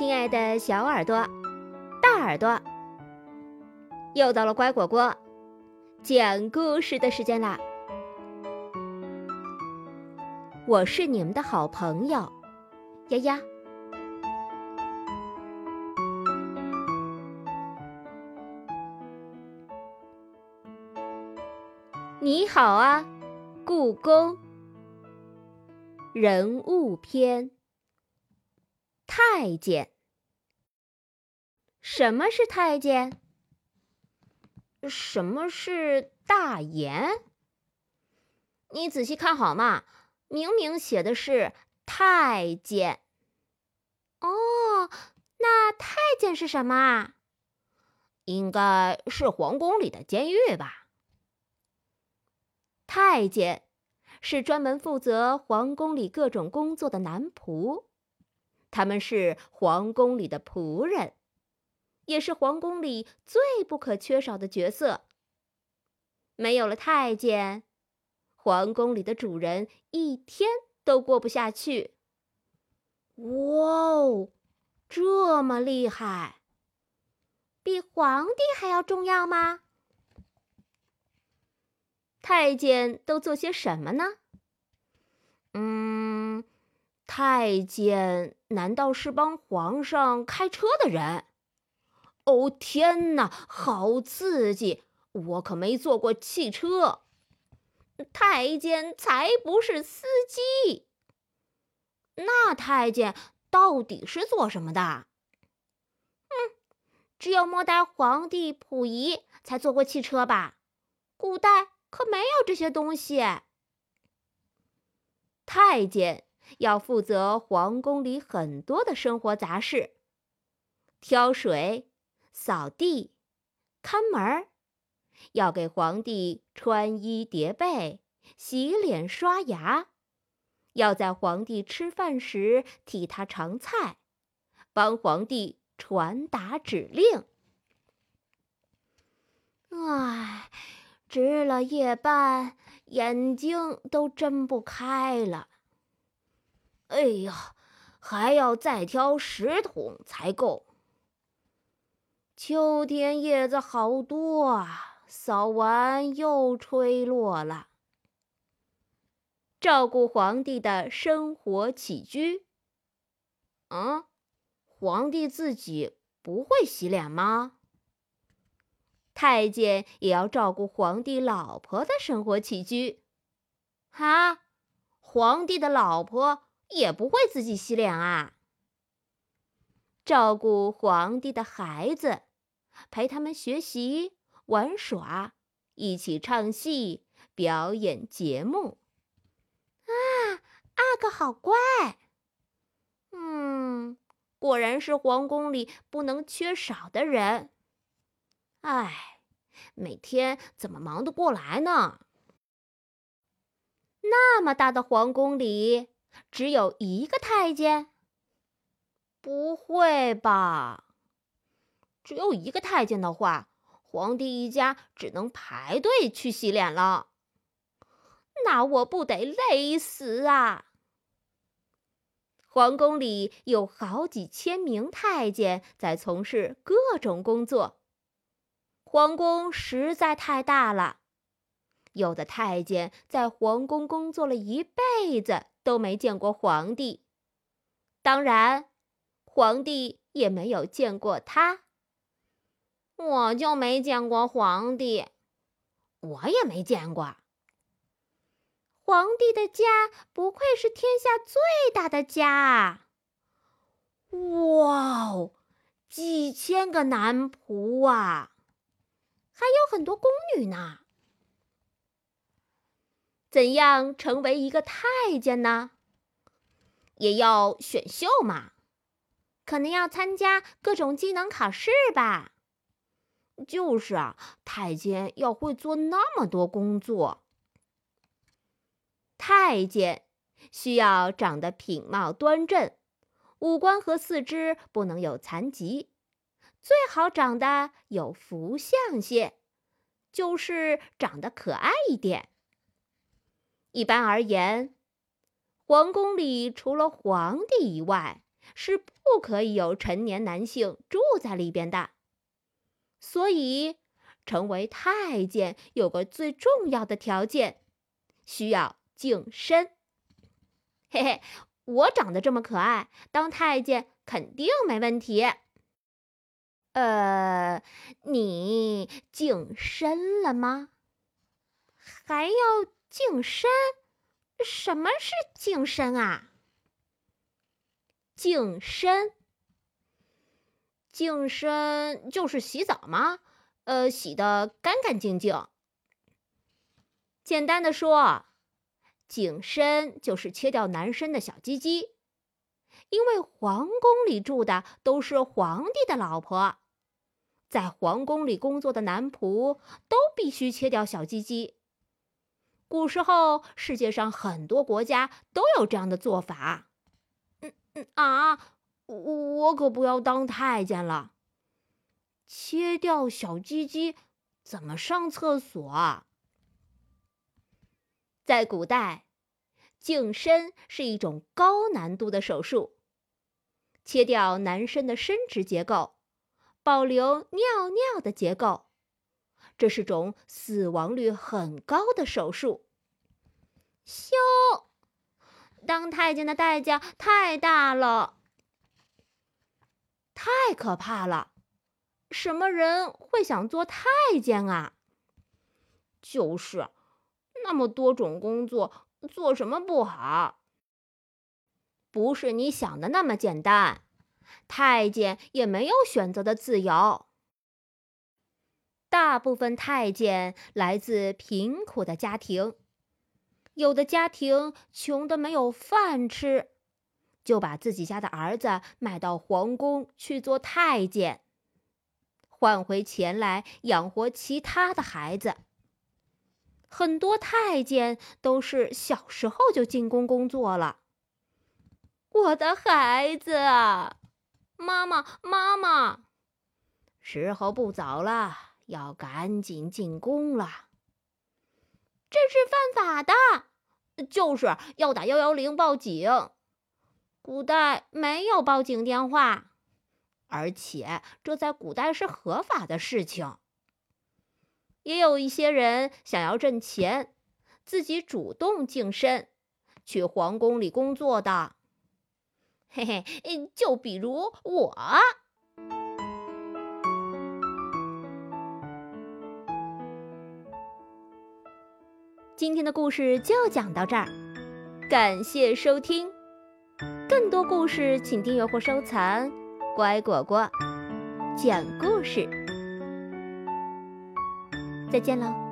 亲爱的小耳朵、大耳朵，又到了乖果果讲故事的时间啦！我是你们的好朋友丫丫。你好啊，故宫。人物篇。太监。什么是太监？什么是大言？你仔细看好嘛，明明写的是太监。哦，那太监是什么啊？应该是皇宫里的监狱吧。太监是专门负责皇宫里各种工作的男仆。他们是皇宫里的仆人，也是皇宫里最不可缺少的角色。没有了太监，皇宫里的主人一天都过不下去。哇哦，这么厉害，比皇帝还要重要吗？太监都做些什么呢？嗯。太监难道是帮皇上开车的人？哦天哪，好刺激！我可没坐过汽车。太监才不是司机。那太监到底是做什么的？嗯，只有末代皇帝溥仪才坐过汽车吧？古代可没有这些东西。太监。要负责皇宫里很多的生活杂事，挑水、扫地、看门儿，要给皇帝穿衣叠被、洗脸刷牙，要在皇帝吃饭时替他尝菜，帮皇帝传达指令。唉，值了夜班，眼睛都睁不开了。哎呀，还要再挑十桶才够。秋天叶子好多啊，扫完又吹落了。照顾皇帝的生活起居。嗯，皇帝自己不会洗脸吗？太监也要照顾皇帝老婆的生活起居。哈，皇帝的老婆。也不会自己洗脸啊！照顾皇帝的孩子，陪他们学习、玩耍，一起唱戏、表演节目。啊，阿哥好乖。嗯，果然是皇宫里不能缺少的人。唉，每天怎么忙得过来呢？那么大的皇宫里。只有一个太监？不会吧！只有一个太监的话，皇帝一家只能排队去洗脸了。那我不得累死啊！皇宫里有好几千名太监在从事各种工作，皇宫实在太大了。有的太监在皇宫工作了一辈子。都没见过皇帝，当然，皇帝也没有见过他。我就没见过皇帝，我也没见过。皇帝的家不愧是天下最大的家啊！哇哦，几千个男仆啊，还有很多宫女呢。怎样成为一个太监呢？也要选秀嘛，可能要参加各种技能考试吧。就是啊，太监要会做那么多工作。太监需要长得品貌端正，五官和四肢不能有残疾，最好长得有福相些，就是长得可爱一点。一般而言，皇宫里除了皇帝以外，是不可以有成年男性住在里边的。所以，成为太监有个最重要的条件，需要净身。嘿嘿，我长得这么可爱，当太监肯定没问题。呃，你净身了吗？还要净身？什么是净身啊？净身，净身就是洗澡吗？呃，洗得干干净净。简单的说，净身就是切掉男生的小鸡鸡，因为皇宫里住的都是皇帝的老婆。在皇宫里工作的男仆都必须切掉小鸡鸡。古时候，世界上很多国家都有这样的做法。嗯嗯啊，我可不要当太监了。切掉小鸡鸡，怎么上厕所啊？在古代，净身是一种高难度的手术，切掉男生的生殖结构。保留尿尿的结构，这是种死亡率很高的手术。羞，当太监的代价太大了，太可怕了！什么人会想做太监啊？就是，那么多种工作，做什么不好？不是你想的那么简单。太监也没有选择的自由。大部分太监来自贫苦的家庭，有的家庭穷得没有饭吃，就把自己家的儿子卖到皇宫去做太监，换回钱来养活其他的孩子。很多太监都是小时候就进宫工作了。我的孩子！妈妈，妈妈，时候不早了，要赶紧进宫了。这是犯法的，就是要打幺幺零报警。古代没有报警电话，而且这在古代是合法的事情。也有一些人想要挣钱，自己主动净身，去皇宫里工作的。嘿嘿，就比如我。今天的故事就讲到这儿，感谢收听。更多故事请订阅或收藏。乖果果讲故事，再见了。